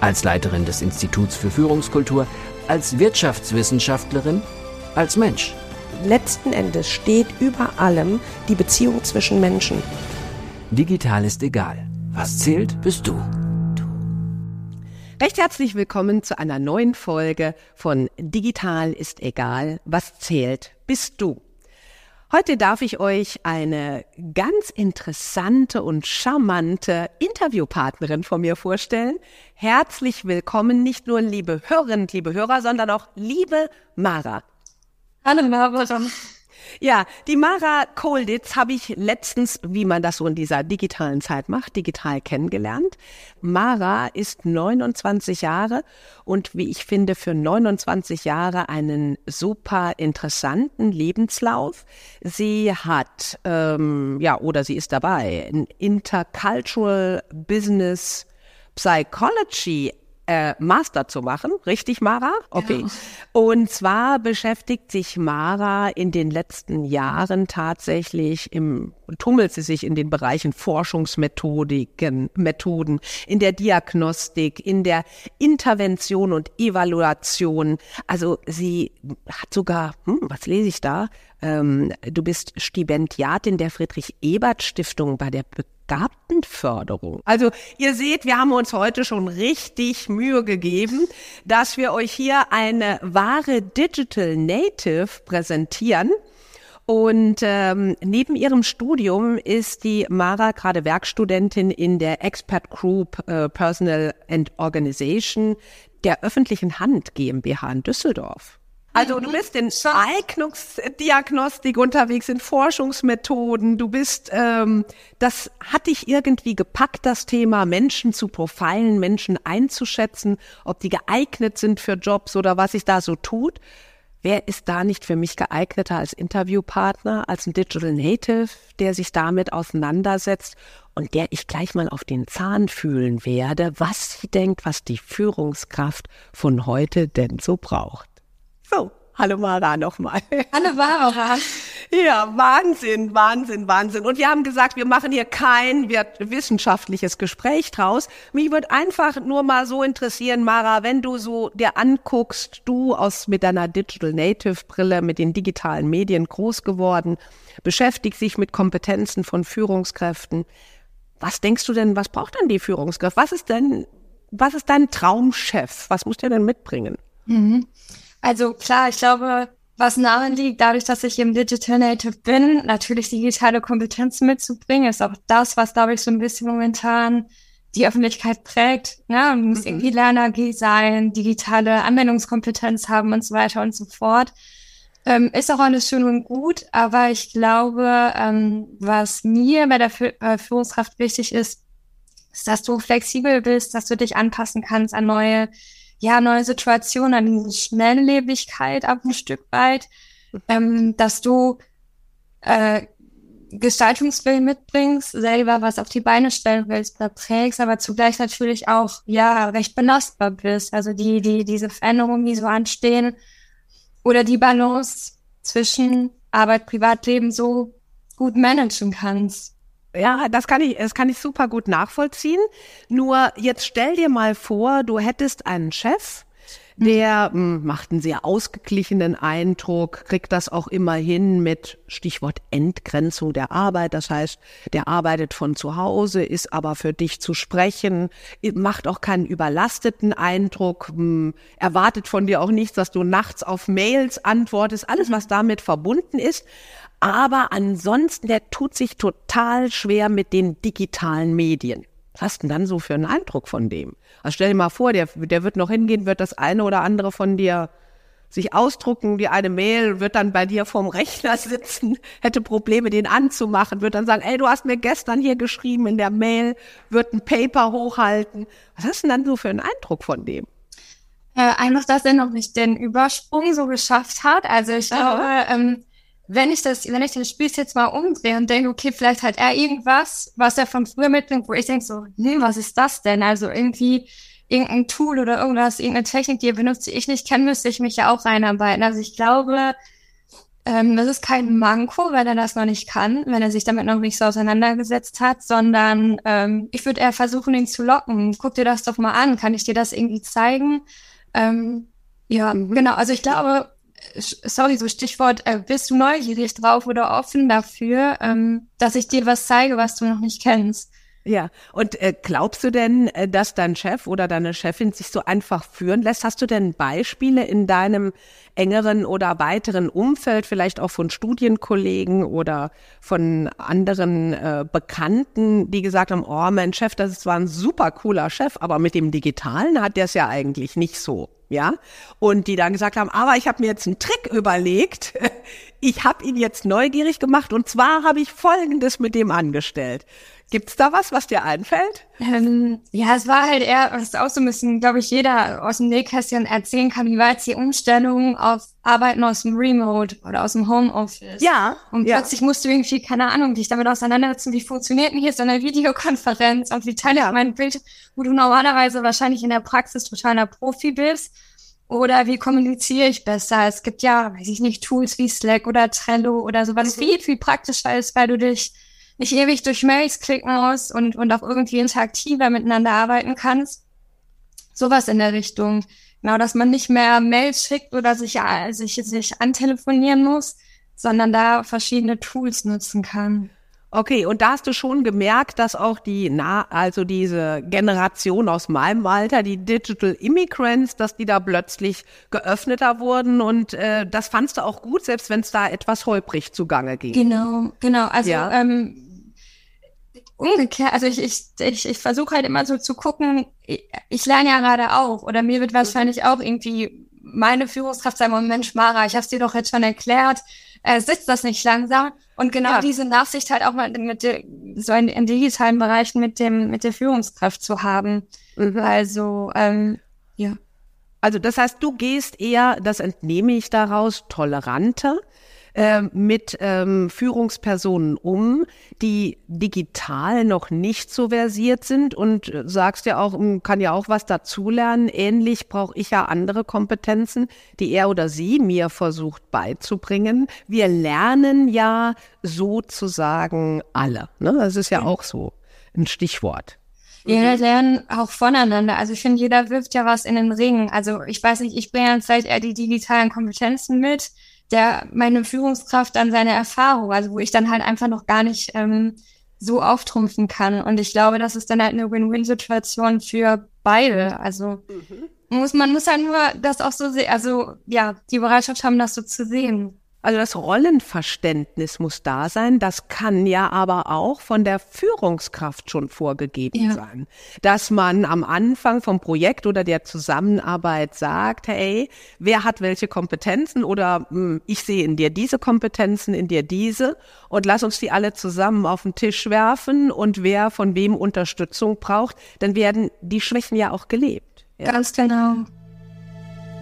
als Leiterin des Instituts für Führungskultur, als Wirtschaftswissenschaftlerin, als Mensch. Letzten Endes steht über allem die Beziehung zwischen Menschen. Digital ist egal. Was zählt, bist du. Recht herzlich willkommen zu einer neuen Folge von Digital ist egal. Was zählt, bist du. Heute darf ich euch eine ganz interessante und charmante Interviewpartnerin von mir vorstellen. Herzlich willkommen, nicht nur liebe Hörerinnen, liebe Hörer, sondern auch liebe Mara. Hallo Mara. Ja, die Mara Kolditz habe ich letztens, wie man das so in dieser digitalen Zeit macht, digital kennengelernt. Mara ist 29 Jahre und wie ich finde, für 29 Jahre einen super interessanten Lebenslauf. Sie hat, ähm, ja, oder sie ist dabei, ein Intercultural Business Psychology äh, Master zu machen. Richtig, Mara? Okay. Ja. Und zwar beschäftigt sich Mara in den letzten Jahren tatsächlich im, tummelt sie sich in den Bereichen Forschungsmethodiken, Methoden, in der Diagnostik, in der Intervention und Evaluation. Also sie hat sogar, hm, was lese ich da? Ähm, du bist Stipendiatin der Friedrich-Ebert-Stiftung bei der Begabtenförderung. Also ihr seht, wir haben uns heute schon richtig Mühe gegeben, dass wir euch hier eine wahre Digital Native präsentieren. Und ähm, neben ihrem Studium ist die Mara gerade Werkstudentin in der Expert Group äh, Personal and Organization der öffentlichen Hand GmbH in Düsseldorf. Also du bist in Eignungsdiagnostik unterwegs, in Forschungsmethoden. Du bist, ähm, das hat dich irgendwie gepackt, das Thema Menschen zu profilen, Menschen einzuschätzen, ob die geeignet sind für Jobs oder was sich da so tut. Wer ist da nicht für mich geeigneter als Interviewpartner, als ein Digital Native, der sich damit auseinandersetzt und der ich gleich mal auf den Zahn fühlen werde, was sie denkt, was die Führungskraft von heute denn so braucht. So, hallo Mara nochmal. Hallo Mara. Ja, Wahnsinn, Wahnsinn, Wahnsinn. Und wir haben gesagt, wir machen hier kein wissenschaftliches Gespräch draus. Mich würde einfach nur mal so interessieren, Mara, wenn du so dir anguckst, du aus mit deiner Digital Native Brille, mit den digitalen Medien groß geworden, beschäftigst dich mit Kompetenzen von Führungskräften. Was denkst du denn, was braucht denn die Führungskraft? Was ist denn, was ist dein Traumchef? Was muss der denn mitbringen? Mhm. Also klar, ich glaube, was nahe liegt, dadurch, dass ich im Digital Native bin, natürlich digitale Kompetenzen mitzubringen, ist auch das, was, glaube ich, so ein bisschen momentan die Öffentlichkeit prägt. Ja, man muss mhm. irgendwie Lerner-G sein, digitale Anwendungskompetenz haben und so weiter und so fort. Ähm, ist auch alles schön und gut, aber ich glaube, ähm, was mir bei der Fü äh, Führungskraft wichtig ist, ist, dass du flexibel bist, dass du dich anpassen kannst an neue ja, neue Situationen, an diese Schnelllebigkeit ab ein Stück weit, ähm, dass du äh, Gestaltungswillen mitbringst, selber was auf die Beine stellen willst, da prägst, aber zugleich natürlich auch, ja, recht belastbar bist. Also die, die, diese Veränderungen, die so anstehen oder die Balance zwischen Arbeit, Privatleben so gut managen kannst. Ja, das kann ich, das kann ich super gut nachvollziehen. Nur jetzt stell dir mal vor, du hättest einen Chef, der mh, hm, macht einen sehr ausgeglichenen Eindruck, kriegt das auch immer hin mit Stichwort Entgrenzung der Arbeit. Das heißt, der arbeitet von zu Hause, ist aber für dich zu sprechen, macht auch keinen überlasteten Eindruck, mh, hm, erwartet von dir auch nichts, dass du nachts auf Mails antwortest, alles, was damit verbunden ist. Aber ansonsten, der tut sich total schwer mit den digitalen Medien. Was hast du denn dann so für einen Eindruck von dem? Also stell dir mal vor, der, der wird noch hingehen, wird das eine oder andere von dir sich ausdrucken, die eine Mail, wird dann bei dir vorm Rechner sitzen, hätte Probleme, den anzumachen, wird dann sagen, ey, du hast mir gestern hier geschrieben in der Mail, wird ein Paper hochhalten. Was hast du denn dann so für einen Eindruck von dem? Äh, einfach, dass er noch nicht den Übersprung so geschafft hat. Also ich glaube, ähm, wenn ich das, wenn ich den Spiel jetzt mal umdrehe und denke, okay, vielleicht hat er irgendwas, was er von früher mitbringt, wo ich denke so, nee, was ist das denn? Also irgendwie irgendein Tool oder irgendwas, irgendeine Technik, die er benutzt, die ich nicht kenne, müsste ich mich ja auch reinarbeiten. Also ich glaube, ähm, das ist kein Manko, wenn er das noch nicht kann, wenn er sich damit noch nicht so auseinandergesetzt hat, sondern ähm, ich würde eher versuchen, ihn zu locken. Guck dir das doch mal an, kann ich dir das irgendwie zeigen? Ähm, ja, mhm. genau. Also ich glaube, sorry, so Stichwort, äh, bist du neugierig drauf oder offen dafür, ähm, dass ich dir was zeige, was du noch nicht kennst? Ja, und äh, glaubst du denn, äh, dass dein Chef oder deine Chefin sich so einfach führen lässt? Hast du denn Beispiele in deinem engeren oder weiteren Umfeld, vielleicht auch von Studienkollegen oder von anderen äh, Bekannten, die gesagt haben, oh, mein Chef, das ist zwar ein super cooler Chef, aber mit dem Digitalen hat der es ja eigentlich nicht so ja, und die dann gesagt haben, aber ich habe mir jetzt einen Trick überlegt. Ich habe ihn jetzt neugierig gemacht und zwar habe ich Folgendes mit dem angestellt. Gibt's da was, was dir einfällt? Ähm, ja, es war halt eher, was auch so ein bisschen, glaube ich, jeder aus dem Nähkästchen erzählen kann, wie war jetzt die Umstellung auf Arbeiten aus dem Remote oder aus dem Homeoffice. Ja. Und ja. plötzlich musst du irgendwie, keine Ahnung, dich damit auseinandersetzen, wie funktioniert denn hier so eine Videokonferenz und wie teile ich mein Bild, wo du normalerweise wahrscheinlich in der Praxis totaler Profi bist. Oder wie kommuniziere ich besser? Es gibt ja, weiß ich nicht, Tools wie Slack oder Trello oder sowas, mhm. viel, viel praktischer ist, weil du dich nicht ewig durch Mails klicken musst und, und auch irgendwie interaktiver miteinander arbeiten kannst. Sowas in der Richtung. Genau, dass man nicht mehr Mails schickt oder sich, sich, sich antelefonieren muss, sondern da verschiedene Tools nutzen kann. Okay, und da hast du schon gemerkt, dass auch die, na, also diese Generation aus meinem Alter, die Digital Immigrants, dass die da plötzlich geöffneter wurden und äh, das fandst du auch gut, selbst wenn es da etwas holprig zugange ging. Genau, genau. Also ja. ähm, umgekehrt, also ich, ich, ich, ich versuche halt immer so zu gucken, ich, ich lerne ja gerade auch oder mir wird wahrscheinlich auch irgendwie meine Führungskraft sagen, Mensch, Mara, ich habe es dir doch jetzt schon erklärt, äh, sitzt das nicht langsam? Und genau ja. diese Nachsicht halt auch mal mit der, so in, in digitalen Bereichen mit dem, mit der Führungskraft zu haben. Mhm. Also, ähm, ja. Also das heißt, du gehst eher, das entnehme ich daraus, toleranter äh, mit ähm, Führungspersonen um, die digital noch nicht so versiert sind und äh, sagst ja auch, hm, kann ja auch was dazulernen. Ähnlich brauche ich ja andere Kompetenzen, die er oder sie mir versucht beizubringen. Wir lernen ja sozusagen alle. Ne? Das ist ja auch so ein Stichwort. Wir lernen auch voneinander. Also ich finde, jeder wirft ja was in den Ring. Also ich weiß nicht, ich bringe jetzt vielleicht eher die digitalen Kompetenzen mit der meine Führungskraft dann seine Erfahrung, also wo ich dann halt einfach noch gar nicht ähm, so auftrumpfen kann. Und ich glaube, das ist dann halt eine Win-Win-Situation für beide. Also mhm. muss man muss halt nur das auch so sehen, also ja, die Bereitschaft haben, das so zu sehen. Also das Rollenverständnis muss da sein. Das kann ja aber auch von der Führungskraft schon vorgegeben ja. sein. Dass man am Anfang vom Projekt oder der Zusammenarbeit sagt, hey, wer hat welche Kompetenzen oder hm, ich sehe in dir diese Kompetenzen, in dir diese und lass uns die alle zusammen auf den Tisch werfen und wer von wem Unterstützung braucht, dann werden die Schwächen ja auch gelebt. Ja. Ganz genau.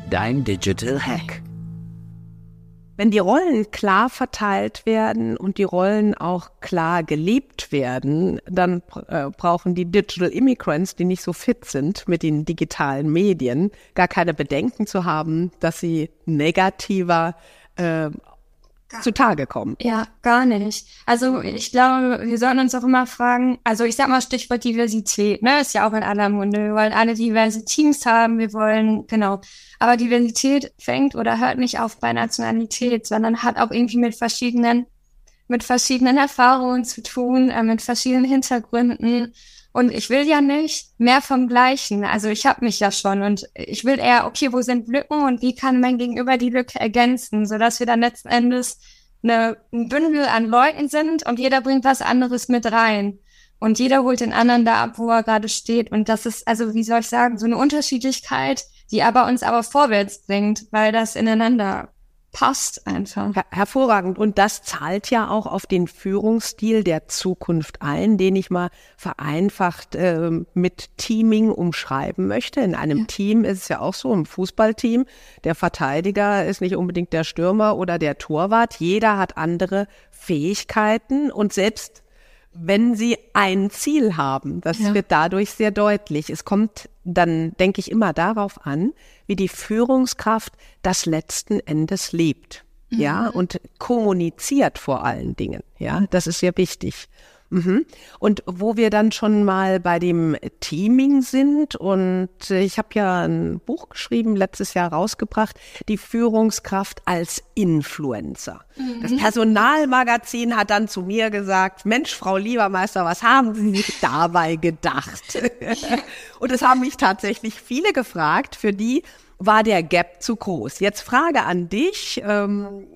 Dein Digital Hack. Wenn die Rollen klar verteilt werden und die Rollen auch klar gelebt werden, dann äh, brauchen die Digital Immigrants, die nicht so fit sind mit den digitalen Medien, gar keine Bedenken zu haben, dass sie negativer äh, zutage kommen. Ja, gar nicht. Also ich glaube, wir sollten uns auch immer fragen, also ich sag mal Stichwort Diversität, ne, ist ja auch in aller Munde. Wir wollen alle diverse Teams haben, wir wollen, genau, aber Diversität fängt oder hört nicht auf bei Nationalität, sondern hat auch irgendwie mit verschiedenen, mit verschiedenen Erfahrungen zu tun, äh, mit verschiedenen Hintergründen. Und ich will ja nicht mehr vom Gleichen. Also ich habe mich ja schon und ich will eher, okay, wo sind Lücken und wie kann mein Gegenüber die Lücke ergänzen, sodass wir dann letzten Endes eine, ein Bündel an Leuten sind und jeder bringt was anderes mit rein. Und jeder holt den anderen da ab, wo er gerade steht. Und das ist, also wie soll ich sagen, so eine Unterschiedlichkeit die aber uns aber vorwärts bringt, weil das ineinander passt einfach. Her hervorragend. Und das zahlt ja auch auf den Führungsstil der Zukunft ein, den ich mal vereinfacht äh, mit Teaming umschreiben möchte. In einem ja. Team ist es ja auch so, im Fußballteam, der Verteidiger ist nicht unbedingt der Stürmer oder der Torwart. Jeder hat andere Fähigkeiten und selbst wenn sie ein Ziel haben. Das ja. wird dadurch sehr deutlich. Es kommt dann, denke ich, immer darauf an, wie die Führungskraft das letzten Endes lebt. Mhm. Ja, und kommuniziert vor allen Dingen. Ja, das ist sehr wichtig. Mhm. Und wo wir dann schon mal bei dem Teaming sind und ich habe ja ein Buch geschrieben, letztes Jahr rausgebracht, die Führungskraft als Influencer. Mhm. Das Personalmagazin hat dann zu mir gesagt, Mensch, Frau Liebermeister, was haben Sie sich dabei gedacht? und es haben mich tatsächlich viele gefragt, für die war der Gap zu groß. Jetzt Frage an dich, ähm,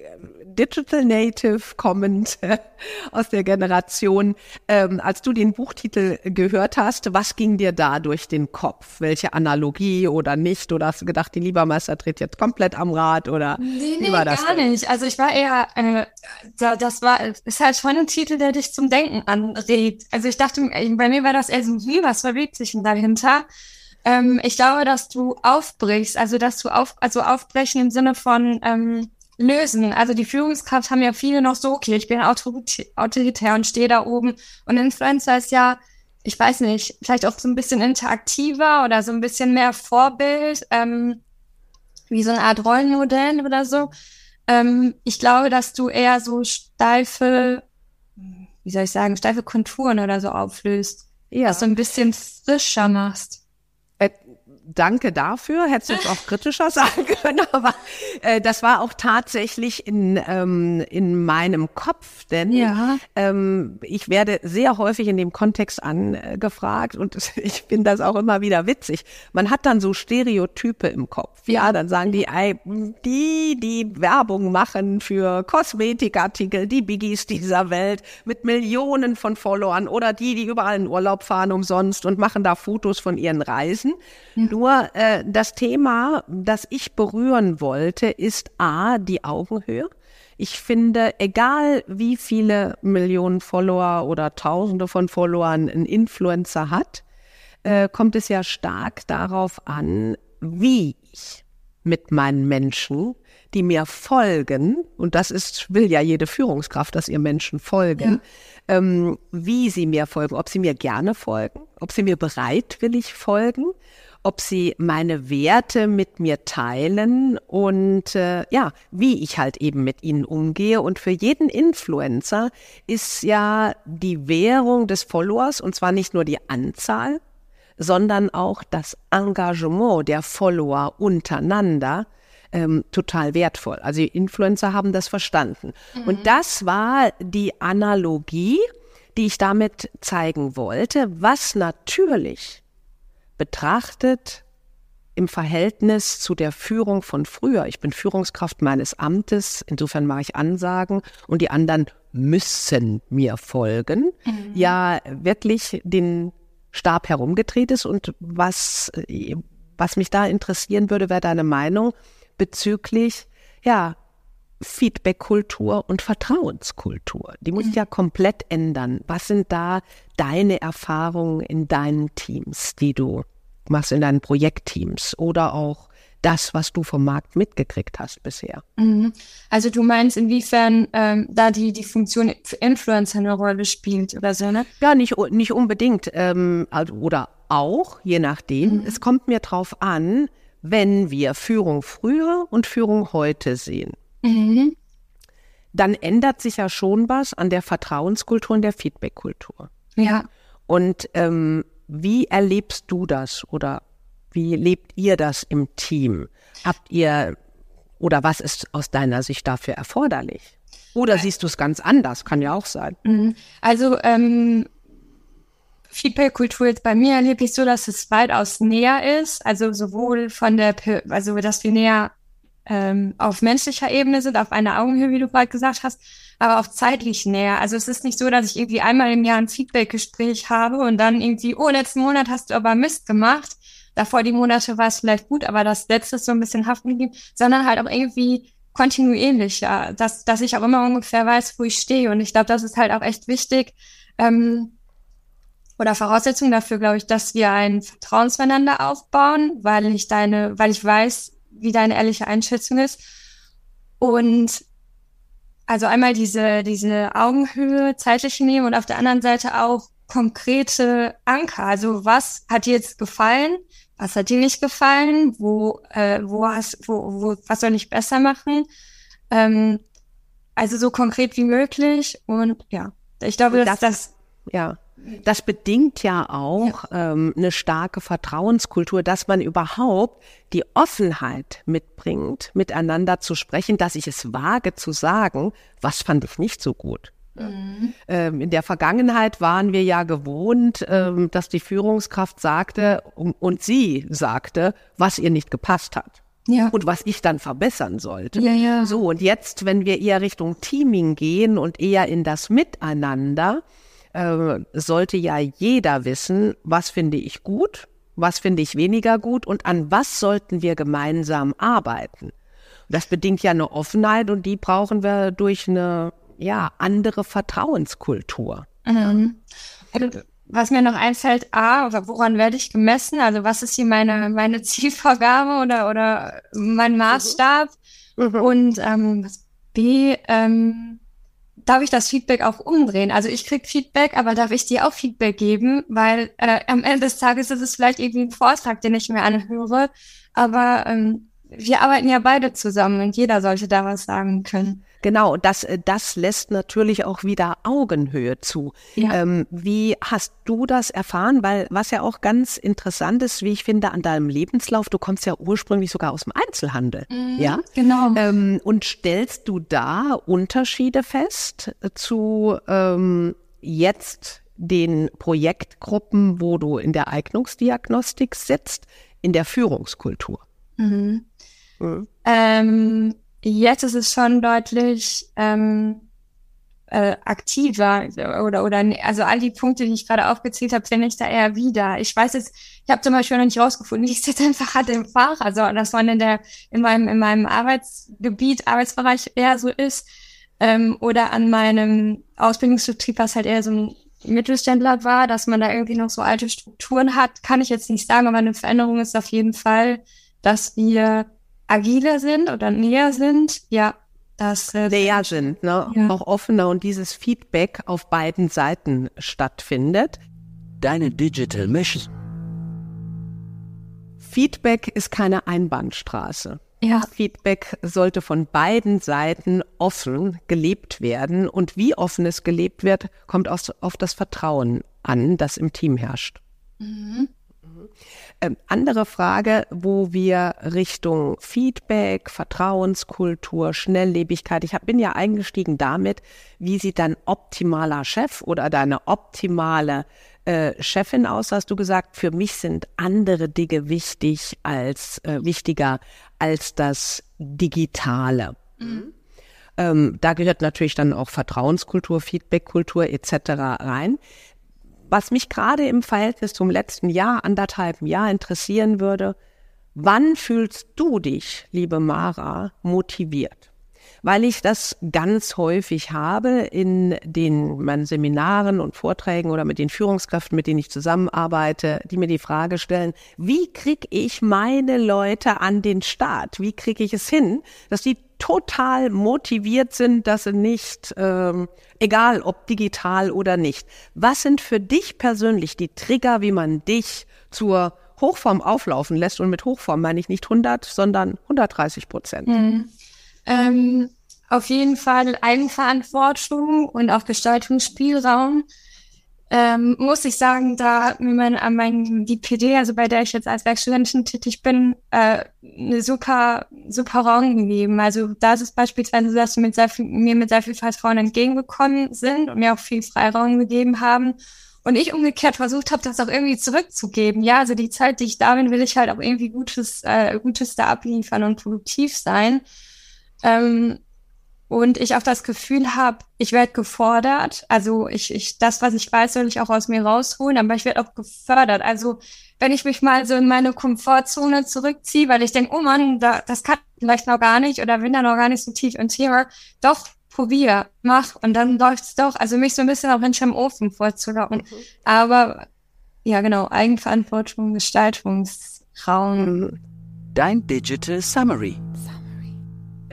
Digital Native kommend aus der Generation, ähm, als du den Buchtitel gehört hast, was ging dir da durch den Kopf? Welche Analogie oder nicht? Oder hast du gedacht, die Liebermeister dreht jetzt komplett am Rad oder nee, nee, wie war das? Gar denn? nicht. Also ich war eher, äh, das war, ist halt schon ein Titel, der dich zum Denken anregt. Also ich dachte, bei mir war das eher so, wie, was verbirgt sich denn dahinter? Ähm, ich glaube, dass du aufbrichst, also dass du auf, also aufbrechen im Sinne von ähm, lösen. Also die Führungskraft haben ja viele noch so, okay, ich bin autoritär und stehe da oben. Und Influencer ist ja, ich weiß nicht, vielleicht auch so ein bisschen interaktiver oder so ein bisschen mehr Vorbild, ähm, wie so eine Art Rollenmodell oder so. Ähm, ich glaube, dass du eher so steife, wie soll ich sagen, steife Konturen oder so auflöst. Ja. Dass du ein bisschen frischer machst at danke dafür. Hättest du jetzt auch kritischer sagen können, aber äh, das war auch tatsächlich in, ähm, in meinem Kopf, denn ja. ähm, ich werde sehr häufig in dem Kontext angefragt und ich finde das auch immer wieder witzig. Man hat dann so Stereotype im Kopf. Ja, dann sagen die, ey, die, die Werbung machen für Kosmetikartikel, die Biggies dieser Welt mit Millionen von Followern oder die, die überall in Urlaub fahren umsonst und machen da Fotos von ihren Reisen. Mhm. Nur äh, das Thema, das ich berühren wollte, ist A, die Augenhöhe. Ich finde, egal wie viele Millionen Follower oder Tausende von Followern ein Influencer hat, äh, kommt es ja stark darauf an, wie ich mit meinen Menschen, die mir folgen, und das ist, will ja jede Führungskraft, dass ihr Menschen folgen, ja. ähm, wie sie mir folgen, ob sie mir gerne folgen, ob sie mir bereitwillig folgen ob sie meine Werte mit mir teilen und äh, ja, wie ich halt eben mit ihnen umgehe. Und für jeden Influencer ist ja die Währung des Followers, und zwar nicht nur die Anzahl, sondern auch das Engagement der Follower untereinander, ähm, total wertvoll. Also die Influencer haben das verstanden. Mhm. Und das war die Analogie, die ich damit zeigen wollte, was natürlich betrachtet im Verhältnis zu der Führung von früher. Ich bin Führungskraft meines Amtes, insofern mache ich Ansagen und die anderen müssen mir folgen. Mhm. Ja, wirklich den Stab herumgedreht ist und was, was mich da interessieren würde, wäre deine Meinung bezüglich, ja, Feedback-Kultur und Vertrauenskultur. Die muss mhm. ja komplett ändern. Was sind da deine Erfahrungen in deinen Teams, die du machst in deinen Projektteams oder auch das, was du vom Markt mitgekriegt hast bisher. Mhm. Also du meinst, inwiefern ähm, da die, die Funktion Influencer eine Rolle spielt oder so, ne? Ja, nicht, nicht unbedingt. Ähm, also, oder auch, je nachdem. Mhm. Es kommt mir drauf an, wenn wir Führung früher und Führung heute sehen. Mhm. Dann ändert sich ja schon was an der Vertrauenskultur und der Feedbackkultur. Ja. Und ähm, wie erlebst du das oder wie lebt ihr das im Team? Habt ihr oder was ist aus deiner Sicht dafür erforderlich? Oder siehst du es ganz anders? Kann ja auch sein. Mhm. Also ähm, Feedback-Kultur jetzt bei mir erlebe ich so, dass es weitaus näher ist. Also sowohl von der, also dass wir näher ähm, auf menschlicher Ebene sind, auf einer Augenhöhe, wie du gerade gesagt hast, aber auch zeitlich näher. Also es ist nicht so, dass ich irgendwie einmal im Jahr ein Feedback-Gespräch habe und dann irgendwie, oh, letzten Monat hast du aber Mist gemacht, davor die Monate war es vielleicht gut, aber das letzte ist so ein bisschen haften geblieben, sondern halt auch irgendwie kontinuierlich, ja, dass, dass ich auch immer ungefähr weiß, wo ich stehe. Und ich glaube, das ist halt auch echt wichtig. Ähm, oder Voraussetzung dafür, glaube ich, dass wir ein Vertrauen zueinander aufbauen, weil ich deine, weil ich weiß, wie deine ehrliche Einschätzung ist. Und also einmal diese, diese Augenhöhe zeitlich nehmen und auf der anderen Seite auch konkrete Anker. Also was hat dir jetzt gefallen? Was hat dir nicht gefallen? Wo, äh, wo hast, wo, wo, was soll ich besser machen? Ähm, also so konkret wie möglich. Und ja, ich glaube, dass das, das ja. Das bedingt ja auch ja. Ähm, eine starke Vertrauenskultur, dass man überhaupt die Offenheit mitbringt, miteinander zu sprechen, dass ich es wage zu sagen, was fand ich nicht so gut. Mhm. Ähm, in der Vergangenheit waren wir ja gewohnt, ähm, dass die Führungskraft sagte und, und sie sagte, was ihr nicht gepasst hat. Ja. Und was ich dann verbessern sollte. Ja, ja. So, und jetzt, wenn wir eher Richtung Teaming gehen und eher in das Miteinander, äh, sollte ja jeder wissen, was finde ich gut, was finde ich weniger gut und an was sollten wir gemeinsam arbeiten. Das bedingt ja eine Offenheit und die brauchen wir durch eine ja, andere Vertrauenskultur. Mhm. Was mir noch einfällt, A, woran werde ich gemessen? Also was ist hier meine, meine Zielvorgabe oder, oder mein Maßstab? Mhm. Und ähm, B, ähm, darf ich das Feedback auch umdrehen? Also ich krieg Feedback, aber darf ich dir auch Feedback geben? Weil äh, am Ende des Tages ist es vielleicht irgendwie ein Vortrag, den ich mir anhöre, aber ähm, wir arbeiten ja beide zusammen und jeder sollte da was sagen können. Genau, das, äh, das lässt natürlich auch wieder Augenhöhe zu. Ja. Ähm, wie hast du das erfahren? Weil was ja auch ganz interessant ist, wie ich finde, an deinem Lebenslauf, du kommst ja ursprünglich sogar aus dem Einzelhandel. Mhm, ja, genau. Ähm, und stellst du da Unterschiede fest zu ähm, jetzt den Projektgruppen, wo du in der Eignungsdiagnostik sitzt, in der Führungskultur? Mhm. Mhm. Ähm, jetzt ist es schon deutlich ähm, äh, aktiver oder oder also all die Punkte, die ich gerade aufgezählt habe, finde ich da eher wieder. Ich weiß jetzt, ich habe zum Beispiel noch nicht rausgefunden, ich sitze einfach halt im Fach, also das man in der in meinem in meinem Arbeitsgebiet Arbeitsbereich eher so ist ähm, oder an meinem Ausbildungsbetrieb, was halt eher so ein Mittelständler war, dass man da irgendwie noch so alte Strukturen hat, kann ich jetzt nicht sagen, aber eine Veränderung ist auf jeden Fall, dass wir agiler sind oder näher sind, ja, das äh, näher sind, ne? Ja. auch offener und dieses Feedback auf beiden Seiten stattfindet. Deine Digital Mission. Feedback ist keine Einbahnstraße. Ja. Feedback sollte von beiden Seiten offen gelebt werden. Und wie offen es gelebt wird, kommt aus, auf das Vertrauen an, das im Team herrscht. Mhm. Ähm, andere Frage, wo wir Richtung Feedback, Vertrauenskultur, Schnelllebigkeit, ich hab, bin ja eingestiegen damit, wie sieht dein optimaler Chef oder deine optimale äh, Chefin aus, hast du gesagt, für mich sind andere Dinge wichtig als äh, wichtiger als das Digitale. Mhm. Ähm, da gehört natürlich dann auch Vertrauenskultur, Feedbackkultur etc. rein. Was mich gerade im Verhältnis zum letzten Jahr, anderthalb Jahr interessieren würde, wann fühlst du dich, liebe Mara, motiviert? Weil ich das ganz häufig habe in den meinen Seminaren und Vorträgen oder mit den Führungskräften, mit denen ich zusammenarbeite, die mir die Frage stellen, wie kriege ich meine Leute an den Start? Wie kriege ich es hin, dass die total motiviert sind, dass sie nicht, ähm, egal ob digital oder nicht. Was sind für dich persönlich die Trigger, wie man dich zur Hochform auflaufen lässt? Und mit Hochform meine ich nicht 100, sondern 130 Prozent. Mhm. Ähm, auf jeden Fall Eigenverantwortung und auch Gestaltungsspielraum ähm, muss ich sagen, da hat mir mein, äh, mein, die PD, also bei der ich jetzt als Werkstudentin tätig bin, äh, eine super, super Raum gegeben. Also da ist es beispielsweise so, dass sie mit sehr viel, mir mit sehr viel Vertrauen entgegengekommen sind und mir auch viel Freiraum gegeben haben. Und ich umgekehrt versucht habe, das auch irgendwie zurückzugeben. Ja, also die Zeit, die ich da bin, will ich halt auch irgendwie Gutes, äh, Gutes da abliefern und produktiv sein. Ähm, und ich auch das Gefühl habe, ich werde gefordert. Also ich, ich, das, was ich weiß, soll ich auch aus mir rausholen, aber ich werde auch gefördert. Also wenn ich mich mal so in meine Komfortzone zurückziehe, weil ich denke, oh Mann, da, das kann ich vielleicht noch gar nicht oder bin da noch gar nicht so tief im Thema. Doch, probier, mach und dann läuft's doch. Also mich so ein bisschen auch hinterm Ofen vorzulocken. Mhm. Aber ja, genau, Eigenverantwortung, Gestaltungsraum. Dein Digital Summary.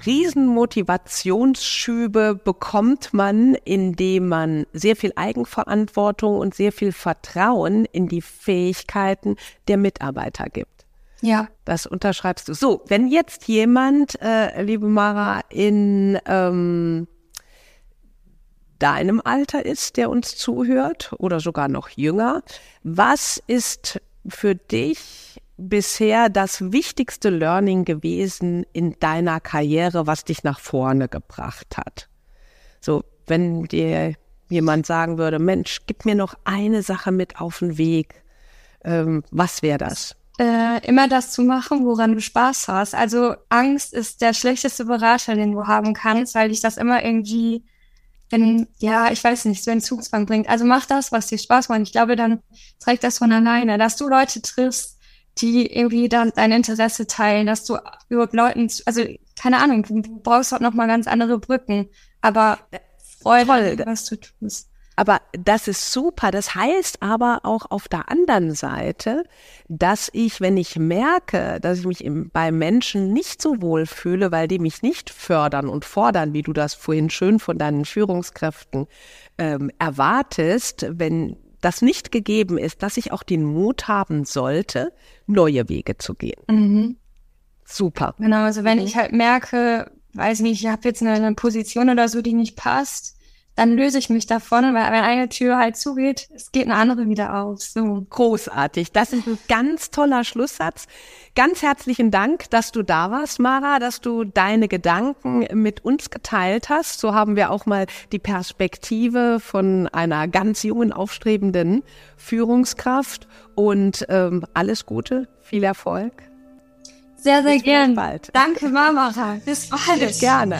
Riesenmotivationsschübe bekommt man, indem man sehr viel Eigenverantwortung und sehr viel Vertrauen in die Fähigkeiten der Mitarbeiter gibt. Ja. Das unterschreibst du. So, wenn jetzt jemand, äh, liebe Mara, in ähm, deinem Alter ist, der uns zuhört oder sogar noch jünger, was ist für dich bisher das wichtigste Learning gewesen in deiner Karriere, was dich nach vorne gebracht hat? So, wenn dir jemand sagen würde, Mensch, gib mir noch eine Sache mit auf den Weg, ähm, was wäre das? Äh, immer das zu machen, woran du Spaß hast. Also Angst ist der schlechteste Berater, den du haben kannst, weil dich das immer irgendwie in, ja, ich weiß nicht, so einen Zugzwang bringt. Also mach das, was dir Spaß macht. Ich glaube, dann trägt das von alleine, dass du Leute triffst, die irgendwie dann dein Interesse teilen, dass du über Leuten, also keine Ahnung, du brauchst auch noch mal ganz andere Brücken, aber Freude, was du tust. Aber das ist super. Das heißt aber auch auf der anderen Seite, dass ich, wenn ich merke, dass ich mich im, bei Menschen nicht so wohl fühle, weil die mich nicht fördern und fordern, wie du das vorhin schön von deinen Führungskräften ähm, erwartest, wenn das nicht gegeben ist, dass ich auch den Mut haben sollte, neue Wege zu gehen. Mhm. Super. Genau, also wenn mhm. ich halt merke, weiß nicht, ich habe jetzt eine, eine Position oder so, die nicht passt, dann löse ich mich davon, weil wenn eine Tür halt zugeht, es geht eine andere wieder auf. So. Großartig. Das ist ein ganz toller Schlusssatz. Ganz herzlichen Dank, dass du da warst, Mara, dass du deine Gedanken mit uns geteilt hast. So haben wir auch mal die Perspektive von einer ganz jungen, aufstrebenden Führungskraft. Und ähm, alles Gute, viel Erfolg. Sehr, sehr gern. Bald. Danke, Mara. Bis bald. Gerne.